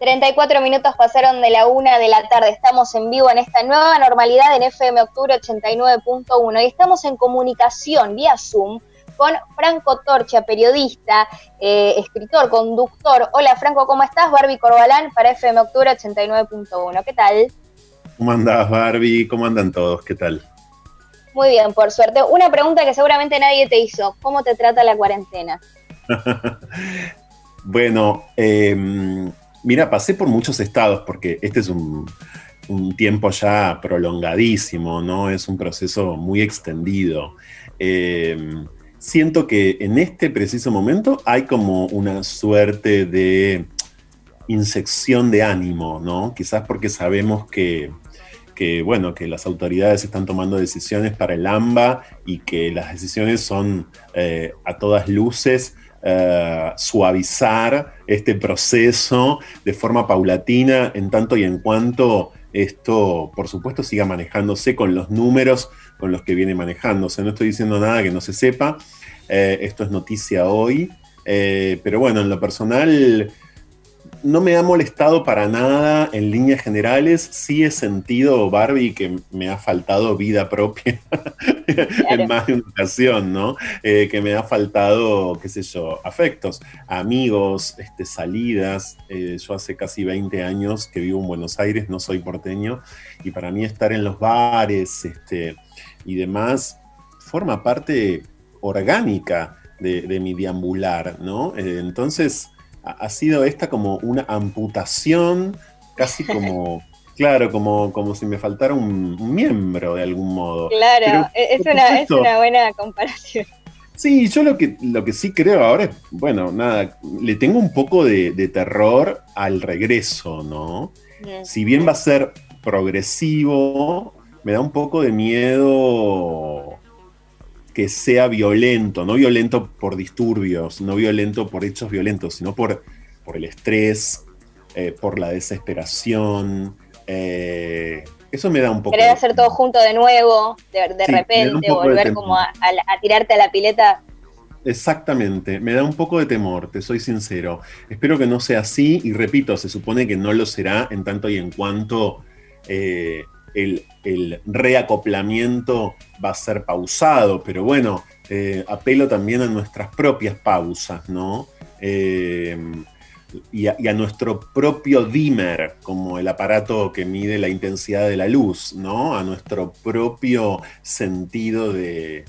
34 minutos pasaron de la una de la tarde. Estamos en vivo en esta nueva normalidad en FM Octubre 89.1 y estamos en comunicación vía Zoom con Franco Torcha, periodista, eh, escritor, conductor. Hola Franco, ¿cómo estás? Barbie Corbalán para FM Octubre 89.1. ¿Qué tal? ¿Cómo andás, Barbie? ¿Cómo andan todos? ¿Qué tal? Muy bien, por suerte. Una pregunta que seguramente nadie te hizo. ¿Cómo te trata la cuarentena? bueno, eh, Mira, pasé por muchos estados porque este es un, tiempo ya prolongadísimo, ¿no? Es un proceso muy extendido. Em, siento que en este preciso momento hay como una suerte de insección de ánimo, ¿no? Quizás porque sabemos que, bueno, que las autoridades están tomando decisiones para el AMBA y que las decisiones son eh, a todas luces eh, suavizar este proceso de forma paulatina en tanto y en cuanto esto, por supuesto, siga manejándose con los números con los que viene manejándose. No estoy diciendo nada que no se sepa, eh, esto es noticia hoy, eh, pero bueno, en lo personal no me ha molestado para nada en líneas generales. Sí he sentido, Barbie, que me ha faltado vida propia en más de una ocasión, ¿no? Eh, que me ha faltado, qué sé yo, afectos, amigos, este, salidas. Eh, yo hace casi 20 años que vivo en Buenos Aires, no soy porteño, y para mí estar en los bares este, y demás forma parte orgánica de, mi deambular, ¿no? Eh, entonces ha sido esta como una amputación, casi como, claro, como, como si me faltara un, miembro de algún modo. Claro, e-, es, una, buena comparación. Sí, yo lo que, lo que sí creo ahora es, bueno, nada, le tengo un poco de, terror al regreso, ¿no? Si bien va a ser progresivo, me da un poco de miedo que sea violento, no violento por disturbios, no violento por hechos violentos, sino por, por el estrés, eh, por la desesperación. Eh, eso me da un poco. Querer hacer todo junto de nuevo, de, repente, volver como a, tirarte a la pileta. Exactamente, me da un poco de temor, te soy sincero. Espero que no sea así y repito, se supone que no lo será en tanto y en cuanto eh, el, reacoplamiento va a ser pausado, pero bueno, eh, apelo también a nuestras propias pausas, ¿no? Eh, y, a, nuestro propio dimmer, como el aparato que mide la intensidad de la luz, ¿no? A nuestro propio sentido de,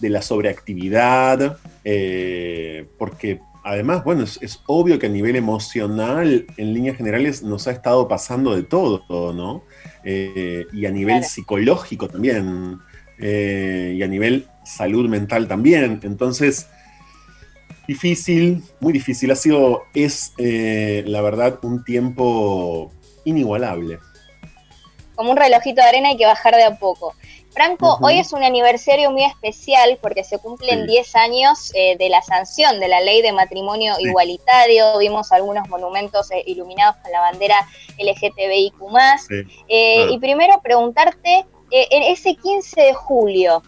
la sobreactividad, eh, porque además, bueno, es, obvio que a nivel emocional, en líneas generales, nos ha estado pasando de todo, ¿no? Eh, y a nivel psicológico también, eh, y a nivel salud mental también. Entonces, difícil, muy difícil. Ha sido, es, eh, la verdad, un tiempo inigualable. Como un relojito de arena hay que bajar de a poco. Franco, hoy es un aniversario muy especial porque se cumplen 10 años eh, de la sanción de la ley de matrimonio igualitario. Vimos algunos monumentos eh, iluminados con la bandera LGTBIQ. Eh, y primero preguntarte, en ese 15 de julio,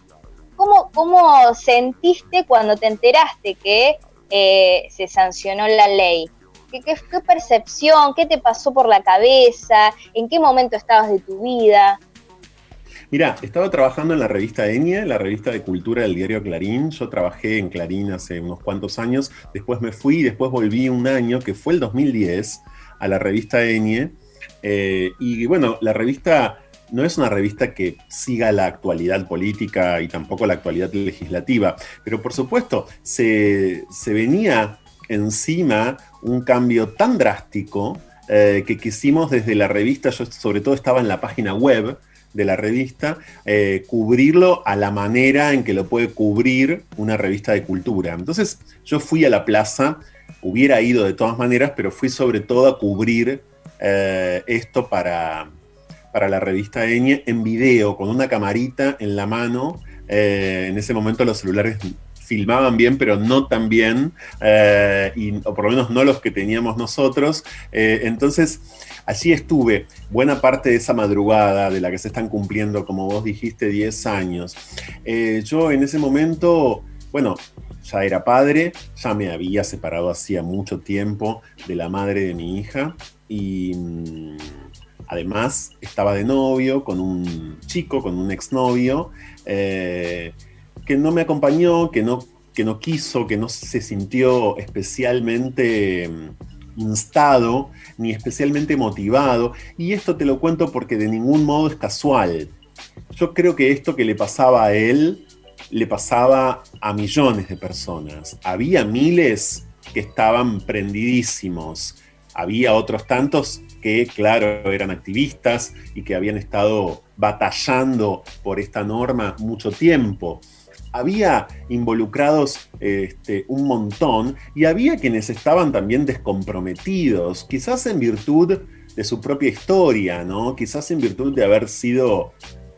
¿cómo, ¿cómo sentiste cuando te enteraste que se sancionó la ley? ¿Qué, qué percepción? ¿Qué te pasó por la cabeza? ¿En qué momento estabas de tu vida? Mira, estaba trabajando en la revista Enie, la revista de cultura del diario Clarín. Yo trabajé en Clarín hace unos cuantos años, después me fui y después volví un año, que fue el 2010, a la revista Enie. Eh, y bueno, la revista no es una revista que siga la actualidad política y tampoco la actualidad legislativa, pero por supuesto se, venía encima un cambio tan drástico eh, que quisimos desde la revista, yo sobre todo estaba en la página web, de la revista, eh, cubrirlo a la manera en que lo puede cubrir una revista de cultura. Entonces yo fui a la plaza, hubiera ido de todas maneras, pero fui sobre todo a cubrir eh, esto para, para la revista Eñe en video, con una camarita en la mano. Eh, en ese momento los celulares filmaban bien, pero no tan bien, y, o por lo menos no los que teníamos nosotros. entonces, Allí estuve buena parte de esa madrugada de la que se están cumpliendo, como vos dijiste, 10 años. Eh, yo en ese momento, bueno, ya era padre, ya me había separado hacía mucho tiempo de la madre de mi hija y mm, además estaba de novio con un chico, con un exnovio, eh, que no me acompañó, que no, que no quiso, que no se sintió especialmente mm, instado ni especialmente motivado. Y esto te lo cuento porque de ningún modo es casual. Yo creo que esto que le pasaba a él le pasaba a millones de personas. Había miles que estaban prendidísimos. Había otros tantos que, claro, eran activistas y que habían estado batallando por esta norma mucho tiempo. Había involucrados este, un montón y había quienes estaban también descomprometidos, quizás en virtud de su propia historia, ¿no? Quizás en virtud de haber sido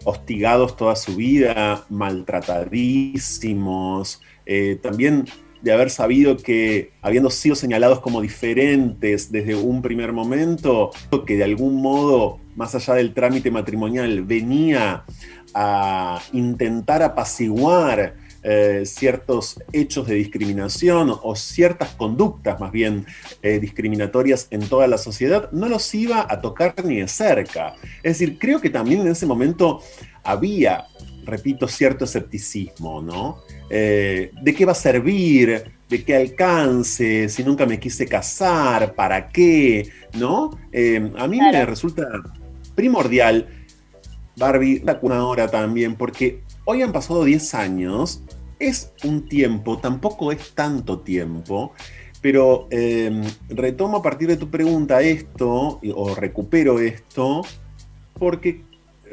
hostigados toda su vida, maltratadísimos, eh, también de haber sabido que, habiendo sido señalados como diferentes desde un primer momento, que de algún modo, más allá del trámite matrimonial, venía a intentar apaciguar eh, ciertos hechos de discriminación o ciertas conductas más bien eh, discriminatorias en toda la sociedad, no los iba a tocar ni de cerca. Es decir, creo que también en ese momento había, repito, cierto escepticismo, ¿no? Eh, ¿De qué va a servir? ¿De qué alcance? Si nunca me quise casar, ¿para qué? ¿No? a mí me resulta primordial, Barbie, una hora también, porque hoy han pasado 10 años es un tiempo, tampoco es tanto tiempo, pero em, retomo a partir de tu pregunta esto, o recupero esto, porque,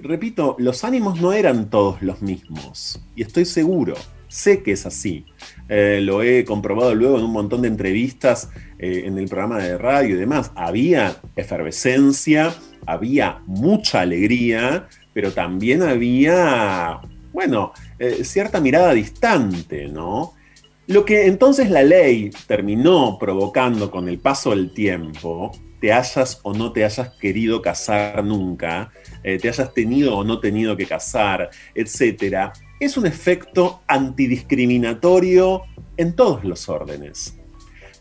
repito, los ánimos no eran todos los mismos, y estoy seguro, sé que es así. Eh, lo he comprobado luego en un montón de entrevistas eh, en el programa de radio y demás. Había efervescencia, había mucha alegría, pero también había bueno, eh, cierta mirada distante, ¿no? Lo que entonces la ley terminó provocando con el paso del tiempo, te hayas o no te hayas querido casar nunca, eh, te hayas tenido o no tenido que casar, etcétera, es un efecto antidiscriminatorio en todos los órdenes.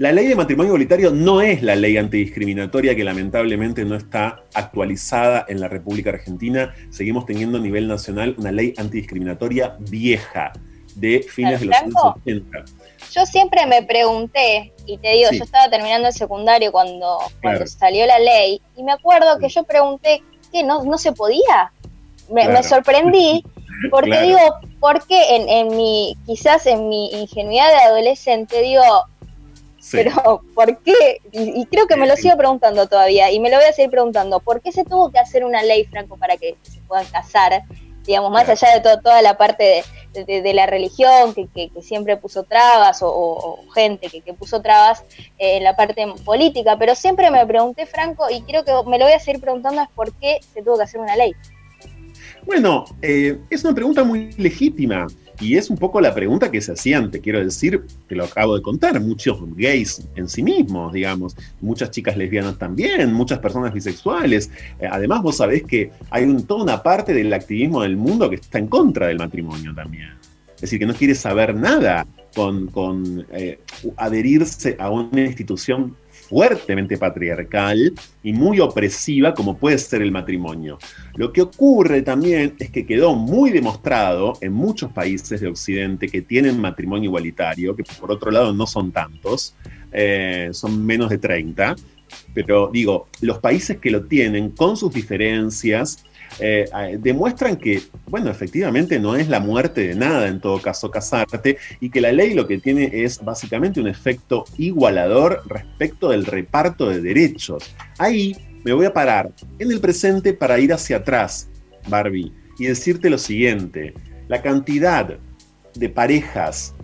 La ley de matrimonio igualitario no es la ley antidiscriminatoria que lamentablemente no está actualizada en la República Argentina. Seguimos teniendo a nivel nacional una ley antidiscriminatoria vieja de fines de los años 80. Yo siempre me pregunté, y te digo, yo estaba terminando el secundario cuando, salió la ley, y me acuerdo que yo pregunté, ¿qué? ¿No, no se podía? Me, sorprendí, porque digo, porque en, en mi, quizás en mi ingenuidad de adolescente, digo, pero, ¿por qué? Y, creo que me lo sigo preguntando todavía, y me lo voy a seguir preguntando, ¿por qué se tuvo que hacer una ley, Franco, para que se puedan casar? Digamos, más allá de toda la parte de, la religión, que, siempre puso trabas, o, gente que, puso trabas eh, en la parte política, pero siempre me pregunté, Franco, y creo que me lo voy a seguir preguntando, es por qué se tuvo que hacer una ley. Bueno, eh, es una pregunta muy legítima. Y es un poco la pregunta que se hacían, te quiero decir, que lo acabo de contar, muchos gays en sí mismos, digamos, muchas chicas lesbianas también, muchas personas bisexuales. Eh, además, vos sabés que hay toda una parte del activismo del mundo que está en contra del matrimonio también. Es decir, que no quiere saber nada con, eh, adherirse a una institución fuertemente patriarcal y muy opresiva como puede ser el matrimonio. Lo que ocurre también es que quedó muy demostrado en muchos países de Occidente que tienen matrimonio igualitario, que por otro lado no son tantos, eh, son menos de 30, pero digo, los países que lo tienen con sus diferencias, eh, demuestran que, bueno, efectivamente no es la muerte de nada en todo caso casarte y que la ley lo que tiene es básicamente un efecto igualador respecto del reparto de derechos. Ahí me voy a parar en el presente para ir hacia atrás, Barbie, y decirte lo siguiente, la cantidad de parejas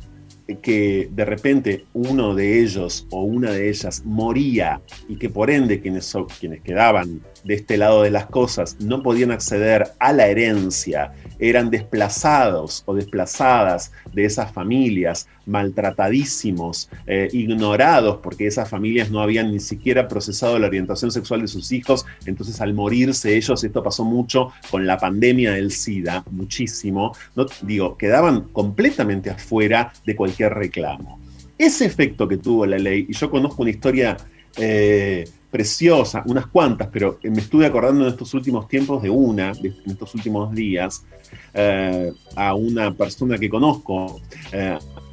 que de repente uno de ellos o una de ellas moría y que por ende quienes, quienes quedaban de este lado de las cosas no podían acceder a la herencia, eran desplazados o desplazadas de esas familias, maltratadísimos, eh, ignorados, porque esas familias no habían ni siquiera procesado la orientación sexual de sus hijos, entonces al morirse ellos, esto pasó mucho con la pandemia del SIDA, muchísimo, no, digo, quedaban completamente afuera de cualquier reclamo. Ese efecto que tuvo la ley, y yo conozco una historia eh, preciosa, unas cuantas, pero me estuve acordando en estos últimos tiempos de una, en estos últimos días, eh, a una persona que conozco,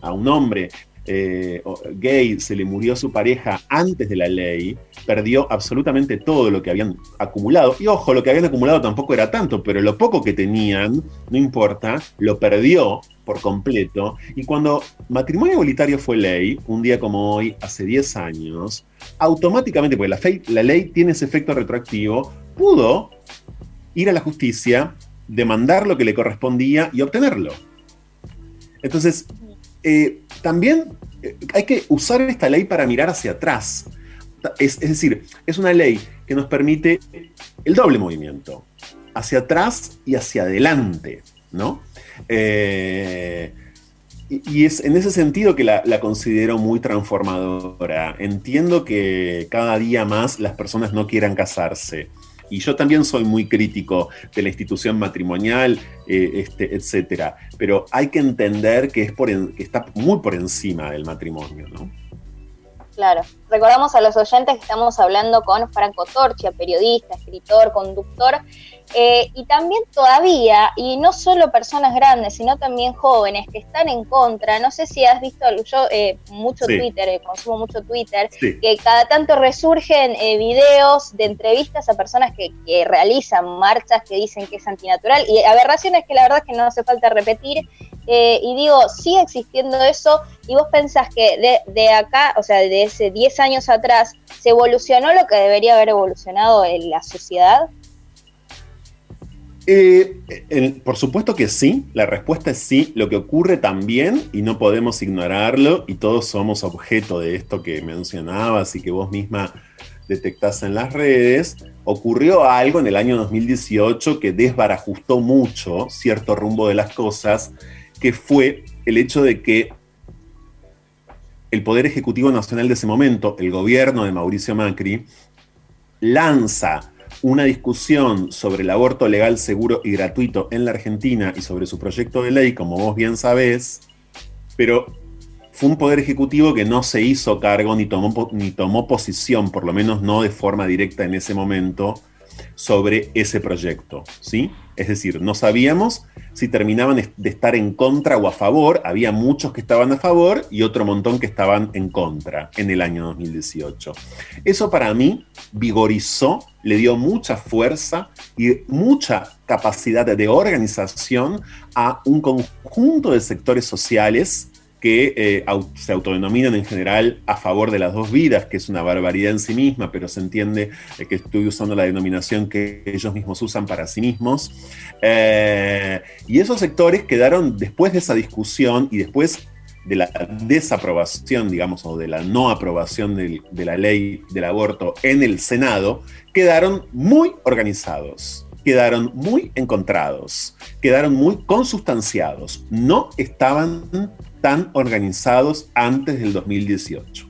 a un hombre eh, gay, se le murió su pareja antes de la ley, perdió absolutamente todo lo que habían acumulado. Y ojo, lo que habían acumulado tampoco era tanto, pero lo poco que tenían, no importa, lo perdió por completo. Y cuando matrimonio igualitario fue ley, un día como hoy, hace 10 años, automáticamente, porque la, la ley tiene ese efecto retroactivo, pudo ir a la justicia, demandar lo que le correspondía y obtenerlo. Entonces, eh, también eh, hay que usar esta ley para mirar hacia atrás. Es, decir, es una ley que nos permite el doble movimiento, hacia atrás y hacia adelante, ¿no? Eh, y, es en ese sentido que la, la, considero muy transformadora. Entiendo que cada día más las personas no quieran casarse. Y yo también soy muy crítico de la institución matrimonial, eh, este, etcétera. Pero hay que entender que, es que está muy por encima del matrimonio, ¿no? Claro. Recordamos a los oyentes que estamos hablando con Franco Torchia, periodista, escritor, conductor, eh, y también todavía, y no solo personas grandes, sino también jóvenes que están en contra. No sé si has visto, yo eh, mucho Twitter, eh, consumo mucho Twitter, que cada tanto resurgen videos de entrevistas a personas que, realizan marchas que dicen que es antinatural y aberraciones que la verdad es que no hace falta repetir. Y digo, sigue existiendo eso y vos pensás que de, de acá, o sea, de ese 10 años atrás, ¿se evolucionó lo que debería haber evolucionado en la sociedad? Eh, por supuesto que sí, la respuesta es sí. Lo que ocurre también, y no podemos ignorarlo, y todos somos objeto de esto que mencionabas y que vos misma detectás en las redes, ocurrió algo en el año 2018 que desbarajustó mucho cierto rumbo de las cosas, que fue el hecho de que el Poder Ejecutivo Nacional de ese momento, el gobierno de Mauricio Macri, lanza una discusión sobre el aborto legal, seguro y gratuito en la Argentina y sobre su proyecto de ley, como vos bien sabés, pero fue un poder ejecutivo que no se hizo cargo ni tomó, ni tomó posición, por lo menos no de forma directa en ese momento, sobre ese proyecto, ¿sí? Es decir, no sabíamos si terminaban de estar en contra o a favor, había muchos que estaban a favor y otro montón que estaban en contra en el año 2018. Eso para mí vigorizó, le dio mucha fuerza y mucha capacidad de organización a un conjunto de sectores sociales que eh, se autodenominan en general a favor de las dos vidas, que es una barbaridad en sí misma, pero se entiende eh, que estoy usando la denominación que ellos mismos usan para sí mismos. Eh, y esos sectores quedaron después de esa discusión y después de la desaprobación, digamos, o de la no aprobación de la ley del aborto en el Senado, quedaron muy organizados, quedaron muy encontrados, quedaron muy consustanciados, no estaban tan organizados antes del 2018.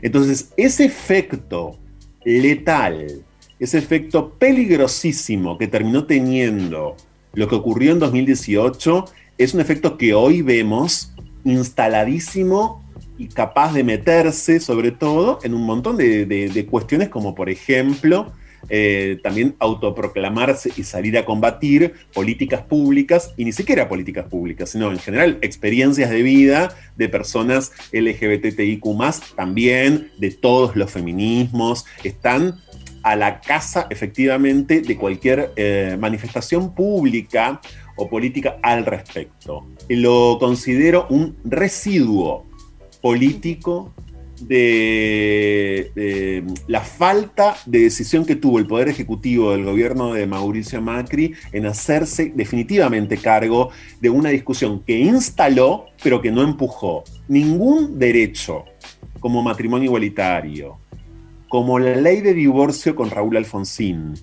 Entonces, ese efecto letal, ese efecto peligrosísimo que terminó teniendo lo que ocurrió en 2018, es un efecto que hoy vemos instaladísimo y capaz de meterse sobre todo en un montón de, de cuestiones como por ejemplo eh, también autoproclamarse y salir a combatir políticas públicas, y ni siquiera políticas públicas, sino en general experiencias de vida de personas LGBTIQ, también de todos los feminismos, están a la casa efectivamente de cualquier eh, manifestación pública o política al respecto. Lo considero un residuo político de, la falta de decisión que tuvo el Poder Ejecutivo del gobierno de Mauricio Macri en hacerse definitivamente cargo de una discusión que instaló, pero que no empujó. Ningún derecho como matrimonio igualitario, como la ley de divorcio con Raúl Alfonsín,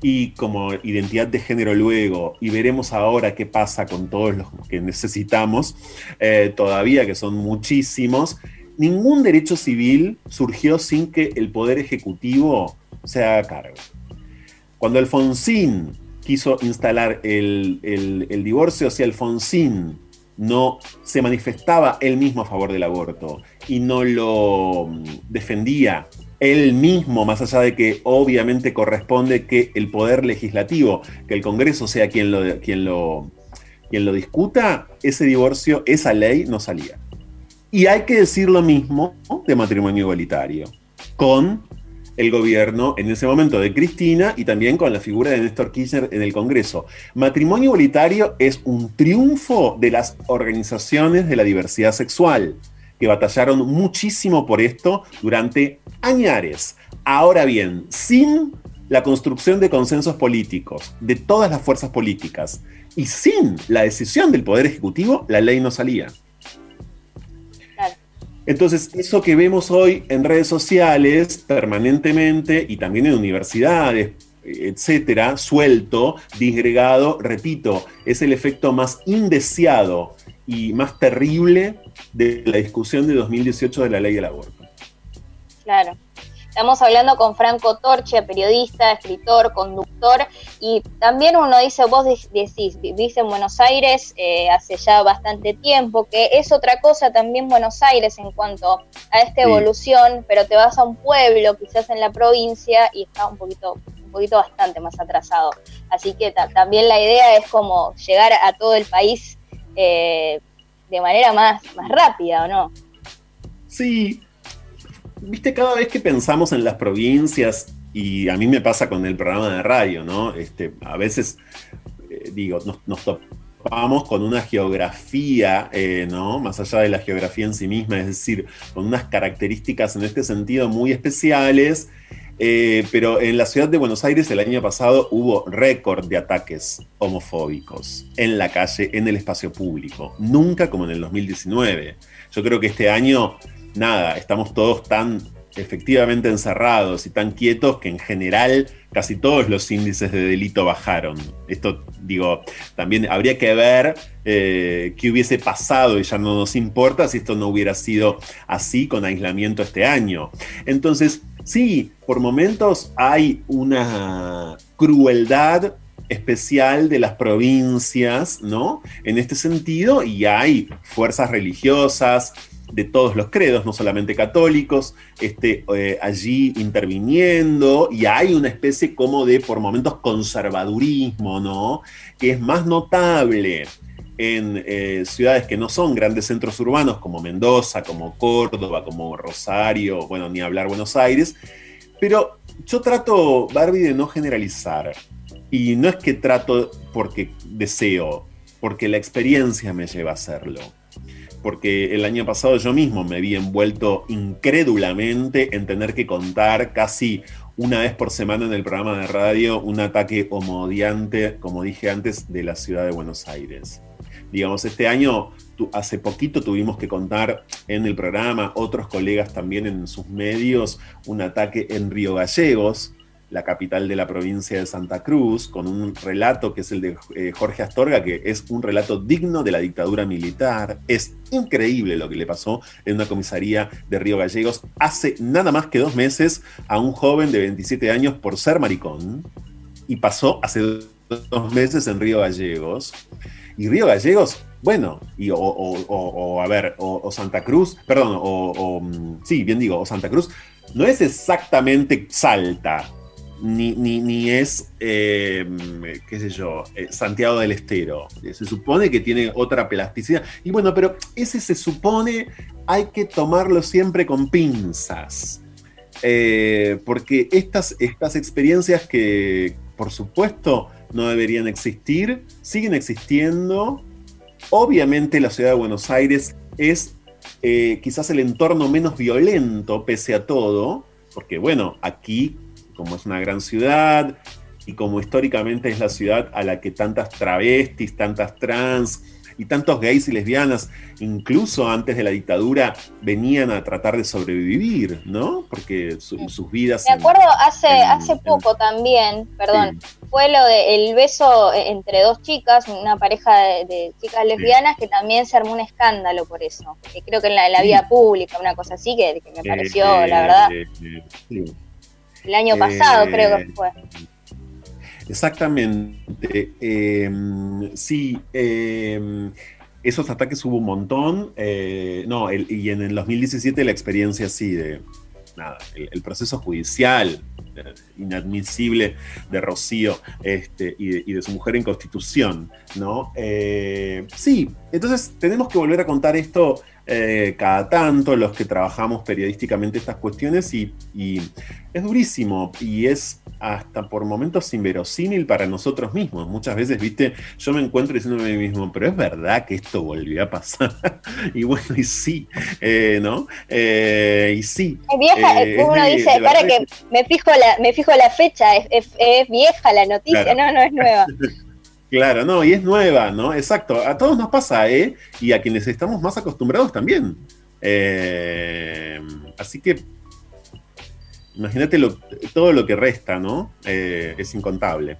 y como identidad de género luego, y veremos ahora qué pasa con todos los que necesitamos, eh, todavía que son muchísimos, ningún derecho civil surgió sin que el Poder Ejecutivo se haga cargo. Cuando Alfonsín quiso instalar el, el divorcio, si Alfonsín no se manifestaba él mismo a favor del aborto y no lo mm, defendía él mismo, más allá de que obviamente corresponde que el poder legislativo, que el Congreso sea quien lo, quien lo, quien lo discuta, ese divorcio, esa ley no salía. Y hay que decir lo mismo de matrimonio igualitario, con el gobierno en ese momento de Cristina y también con la figura de Néstor Kirchner en el Congreso. Matrimonio igualitario es un triunfo de las organizaciones de la diversidad sexual que batallaron muchísimo por esto durante años. Ahora bien, sin la construcción de consensos políticos de todas las fuerzas políticas y sin la decisión del Poder Ejecutivo, la ley no salía. Entonces, eso que vemos hoy en redes sociales permanentemente y también en universidades, etcétera, suelto, disgregado, repito, es el efecto más indeseado y más terrible de la discusión de 2018 de la ley del aborto. Claro. Estamos hablando con Franco Torche, periodista, escritor, conductor, y también uno dice, vos decís, vivís en Buenos Aires eh, hace ya bastante tiempo, que es otra cosa también Buenos Aires en cuanto a esta evolución, pero te vas a un pueblo, quizás en la provincia, y está un poquito, un poquito bastante más atrasado. Así que también la idea es como llegar a todo el país eh, de manera más, más rápida, ¿o no? Sí, viste, cada vez que pensamos en las provincias, y a mí me pasa con el programa de radio, ¿no? Este, a veces, eh, digo, nos, topamos con una geografía, eh, ¿no? Más allá de la geografía en sí misma, es decir, con unas características en este sentido muy especiales. Eh, pero en la ciudad de Buenos Aires el año pasado hubo récord de ataques homofóbicos en la calle, en el espacio público. Nunca como en el 2019. Yo creo que este año nada, estamos todos tan efectivamente encerrados y tan quietos que en general casi todos los índices de delito bajaron. Esto, digo, también habría que ver eh, qué hubiese pasado y ya no nos importa si esto no hubiera sido así con aislamiento este año. Entonces, sí, por momentos hay una crueldad especial de las provincias, ¿no? En este sentido, y hay fuerzas religiosas, de todos los credos, no solamente católicos, este, eh, allí interviniendo, y hay una especie como de, por momentos, conservadurismo, ¿no? Que es más notable en eh, ciudades que no son grandes centros urbanos, como Mendoza, como Córdoba, como Rosario, bueno, ni hablar Buenos Aires, pero yo trato, Barbie, de no generalizar. Y no es que trato porque deseo, porque la experiencia me lleva a hacerlo porque el año pasado yo mismo me vi envuelto incrédulamente en tener que contar casi una vez por semana en el programa de radio un ataque homodiante, como dije antes, de la ciudad de Buenos Aires. Digamos, este año, hace poquito tuvimos que contar en el programa, otros colegas también en sus medios, un ataque en Río Gallegos, la capital de la provincia de Santa Cruz, con un relato que es el de eh, Jorge Astorga, que es un relato digno de la dictadura militar. Es increíble lo que le pasó en una comisaría de Río Gallegos hace nada más que dos meses a un joven de 27 años por ser maricón. Y pasó hace dos meses en Río Gallegos. Y Río Gallegos, bueno, y, o, a ver, o, Santa Cruz, perdón, o, mm, sí, bien digo, o Santa Cruz, no es exactamente Salta, ni, ni, es, eh, qué sé yo, eh, Santiago del Estero. Se supone que tiene otra plasticidad. Y bueno, pero ese se supone hay que tomarlo siempre con pinzas. Eh, porque estas, estas experiencias que, por supuesto, no deberían existir, siguen existiendo. Obviamente la ciudad de Buenos Aires es quizás el entorno menos violento, pese a todo, porque bueno, aquí como es una gran ciudad y como históricamente es la ciudad a la que tantas travestis, tantas trans y tantos gays y lesbianas, incluso antes de la dictadura, venían a tratar de sobrevivir, ¿no? Porque sus vidas... Me acuerdo hace, hace poco también, perdón, fue lo del beso entre dos chicas, una pareja de, chicas lesbianas, que también se armó un escándalo por eso. Que creo que en la, vía pública, una cosa así, que, me pareció, la verdad. El año pasado creo que fue. Exactamente. Em, sí, em, esos ataques hubo un montón. Eh, no, y en el 2017 la experiencia así de nada, el, proceso judicial eh, inadmisible de Rocío este, y, de, su mujer en constitución, ¿no? Eh, sí, entonces tenemos que volver a contar esto eh, cada tanto los que trabajamos periodísticamente estas cuestiones y, es durísimo y es hasta por momentos inverosímil para nosotros mismos. Muchas veces, viste, yo me encuentro diciendo a mí mismo, pero es verdad que esto volvió a pasar. y bueno, y sí, eh, ¿no? Eh, y sí. Es vieja, uno dice, para que, me fijo la, me fijo la fecha, es, vieja la noticia, no, no es nueva. Claro, no, y es nueva, ¿no? Exacto. A todos nos pasa, ¿eh? Y a quienes estamos más acostumbrados también. Eh, así que imagínate todo lo que resta, ¿no? Eh, es incontable.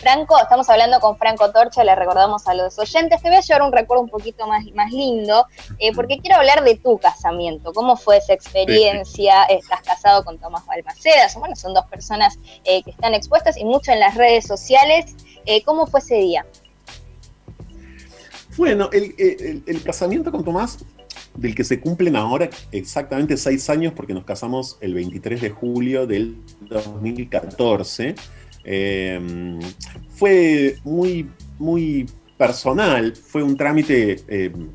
Franco, estamos hablando con Franco Torcha, le recordamos a los oyentes. Te voy a llevar un recuerdo un poquito más, más lindo, eh, porque quiero hablar de tu casamiento. ¿Cómo fue esa experiencia? Estás casado con Tomás Balmaceda, bueno, son dos personas que están expuestas y mucho en las redes sociales. Eh, ¿Cómo fue ese día? Bueno, el, casamiento con Tomás, del que se cumplen ahora exactamente seis años, porque nos casamos el 23 de julio del 2014, em, fue muy, muy personal, fue un trámite em,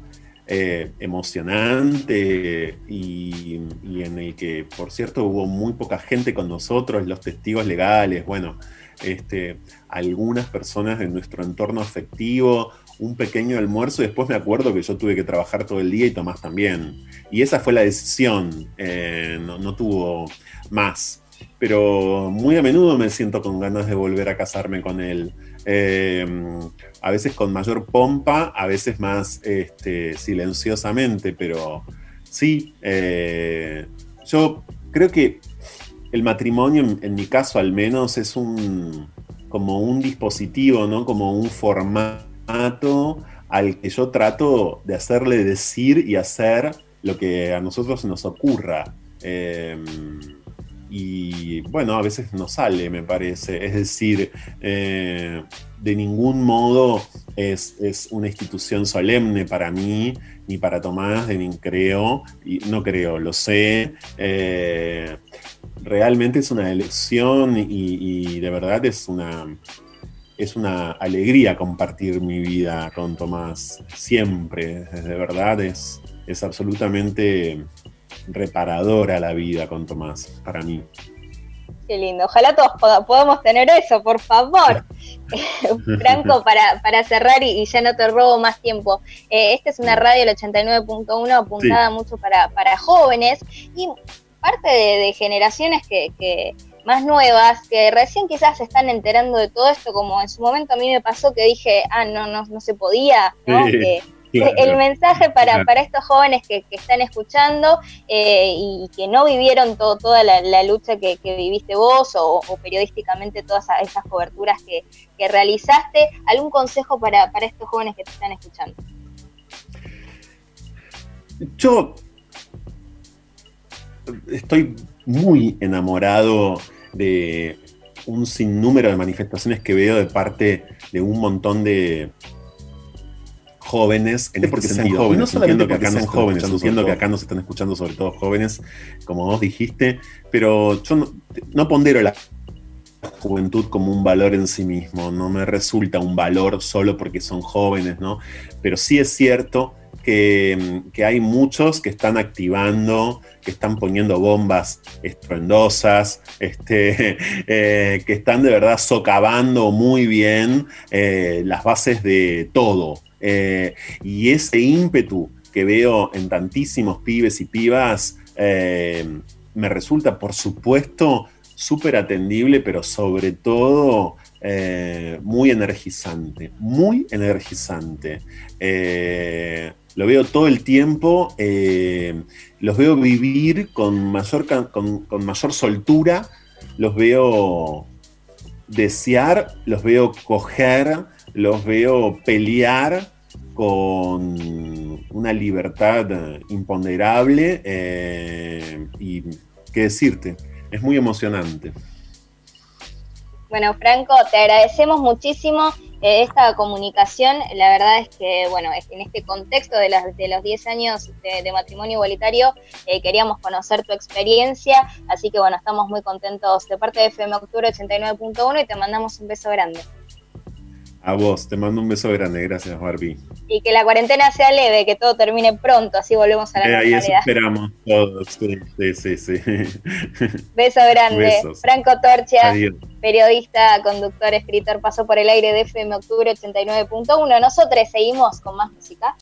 eh, emocionante y, en el que, por cierto, hubo muy poca gente con nosotros, los testigos legales, bueno, este, algunas personas de nuestro entorno afectivo, un pequeño almuerzo y después me acuerdo que yo tuve que trabajar todo el día y Tomás también. Y esa fue la decisión, eh, no, tuvo más. Pero muy a menudo me siento con ganas de volver a casarme con él. Eh, a veces con mayor pompa, a veces más este, silenciosamente, pero sí, eh, yo creo que el matrimonio, en, mi caso al menos, es un como un dispositivo, ¿no? Como un formato al que yo trato de hacerle decir y hacer lo que a nosotros nos ocurra. Em, y bueno, a veces no sale, me parece. Es decir, eh, de ningún modo es, una institución solemne para mí, ni para Tomás, de ni creo, y no creo, lo sé. Eh, realmente es una elección y, de verdad es una, es una alegría compartir mi vida con Tomás siempre. De verdad es, es absolutamente reparadora la vida con Tomás para mí. Qué lindo. Ojalá todos podamos tener eso, por favor. Franco, para, para cerrar y, ya no te robo más tiempo. Eh, esta es una radio, el 89.1, apuntada mucho para, para jóvenes. Y parte de, generaciones que, más nuevas, que recién quizás se están enterando de todo esto, como en su momento a mí me pasó que dije, ah, no, no, no se podía, ¿no? El mensaje para, para estos jóvenes que, están escuchando eh, y que no vivieron toda la, lucha que, viviste vos o, periodísticamente todas esas coberturas que, realizaste, ¿algún consejo para, para estos jóvenes que te están escuchando? Yo estoy muy enamorado de un sinnúmero de manifestaciones que veo de parte de un montón de jóvenes, en este sentido, jóvenes, no solamente que acá son jóvenes, entiendo que acá nos están escuchando sobre todo jóvenes, como vos dijiste, pero yo no, no pondero la juventud como un valor en sí mismo, no me resulta un valor solo porque son jóvenes, ¿no? Pero sí es cierto que, hay muchos que están activando, que están poniendo bombas estruendosas, este, eh, que están de verdad socavando muy bien eh, las bases de todo. Eh, y ese ímpetu que veo en tantísimos pibes y pibas me resulta, por supuesto, súper atendible, pero sobre todo eh, muy energizante, muy energizante. Eh, lo veo todo el tiempo, eh, los veo vivir con mayor, con, mayor soltura, los veo desear, los veo coger, los veo pelear con una libertad imponderable y qué decirte, es muy emocionante. Bueno, Franco, te agradecemos muchísimo eh, esta comunicación. La verdad es que, bueno, en este contexto de, de los 10 años de, matrimonio igualitario, eh, queríamos conocer tu experiencia. Así que, bueno, estamos muy contentos de parte de FM Octubre 89.1 y te mandamos un beso grande. A vos, te mando un beso grande, gracias Barbie. Y que la cuarentena sea leve, que todo termine pronto, así volvemos a la eh, normalidad. Ahí esperamos todos, sí, sí, sí. Beso grande. Franco Torcha, periodista, conductor, escritor, pasó por el aire de FM Octubre 89.1. Nosotros seguimos con más música.